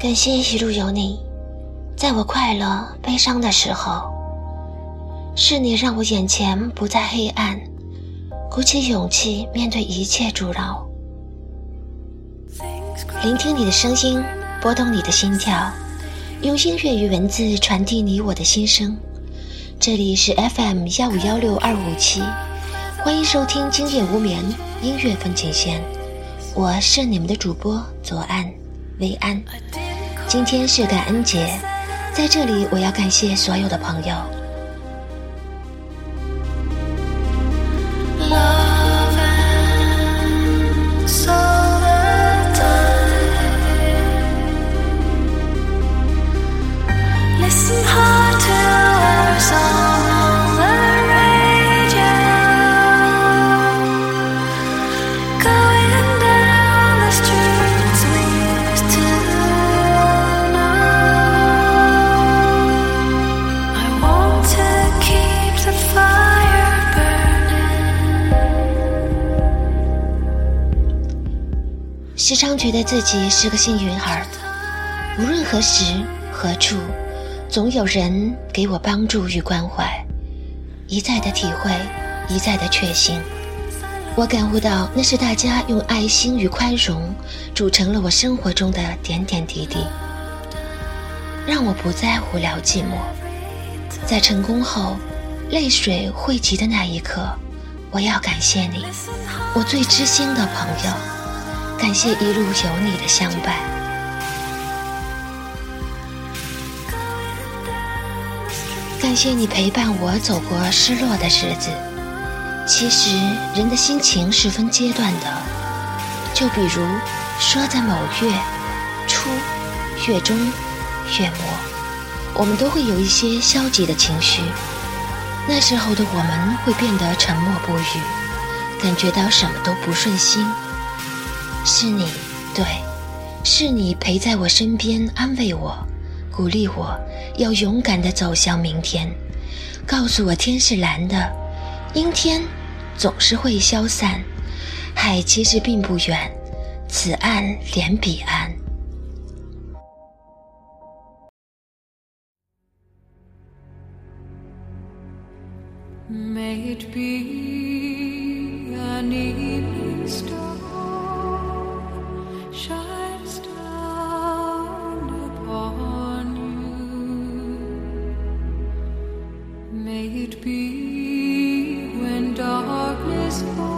感谢一路有你，在我快乐、悲伤的时候，是你让我眼前不再黑暗，鼓起勇气面对一切阻挠。聆听你的声音，拨动你的心跳，用音乐与文字传递你我的心声。这里是 FM 幺五幺六二五七，欢迎收听今夜无眠音乐风景线，我是你们的主播左岸薇安。今天是感恩节，在这里我要感谢所有的朋友。时常觉得自己是个幸运儿，无论何时何处，总有人给我帮助与关怀，一再的体会，一再的确信。我感悟到，那是大家用爱心与宽容组成了我生活中的点点滴滴，让我不再无聊寂寞。在成功后，泪水汇集的那一刻，我要感谢你，我最知心的朋友。感谢一路有你的相伴，感谢你陪伴我走过失落的日子。其实人的心情是分阶段的，就比如说在某月初、月中、月末，我们都会有一些消极的情绪。那时候的我们会变得沉默不语，感觉到什么都不顺心。是你，对，是你陪在我身边，安慰我，鼓励我，要勇敢地走向明天，告诉我天是蓝的，阴天总是会消散，海其实并不远，此岸连彼岸。May it be an easter May it be when darkness falls.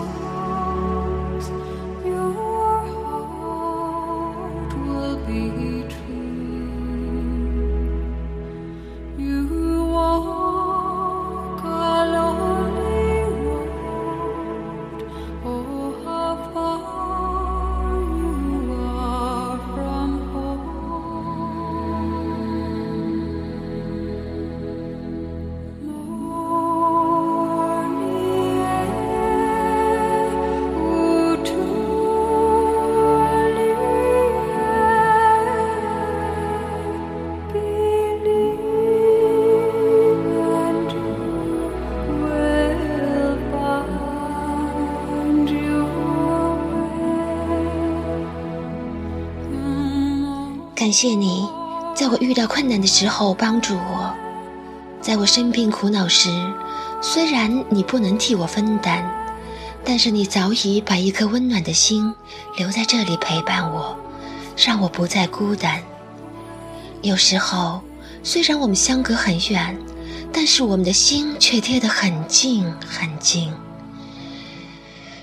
感谢你，在我遇到困难的时候帮助我；在我生病苦恼时，虽然你不能替我分担，但是你早已把一颗温暖的心留在这里陪伴我，让我不再孤单。有时候，虽然我们相隔很远，但是我们的心却贴得很近很近。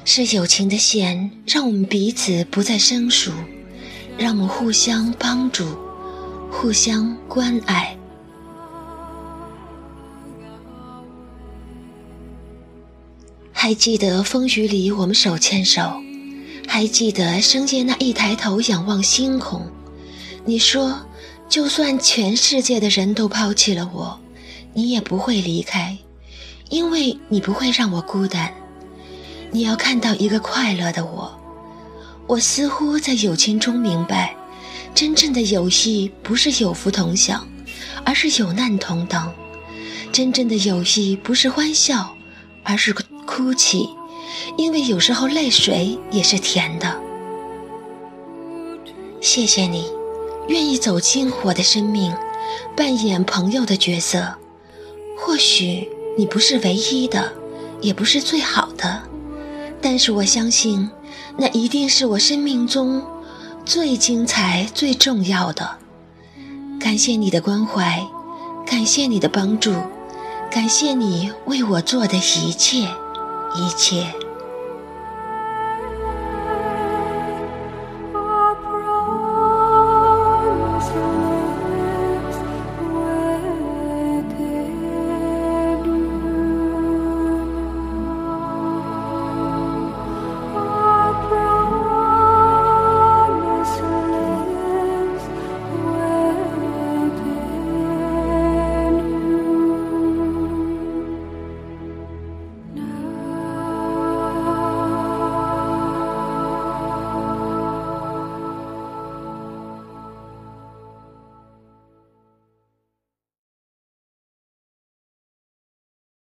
是友情的线，让我们彼此不再生疏。让我们互相帮助，互相关爱。还记得风雨里我们手牵手，还记得深夜那一抬头仰望星空。你说，就算全世界的人都抛弃了我，你也不会离开，因为你不会让我孤单。你要看到一个快乐的我。我似乎在友情中明白，真正的友谊不是有福同享，而是有难同当；真正的友谊不是欢笑，而是哭泣，因为有时候泪水也是甜的。谢谢你，愿意走进我的生命，扮演朋友的角色。或许你不是唯一的，也不是最好的，但是我相信，那一定是我生命中最精彩、最重要的。感谢你的关怀，感谢你的帮助，感谢你为我做的一切，一切。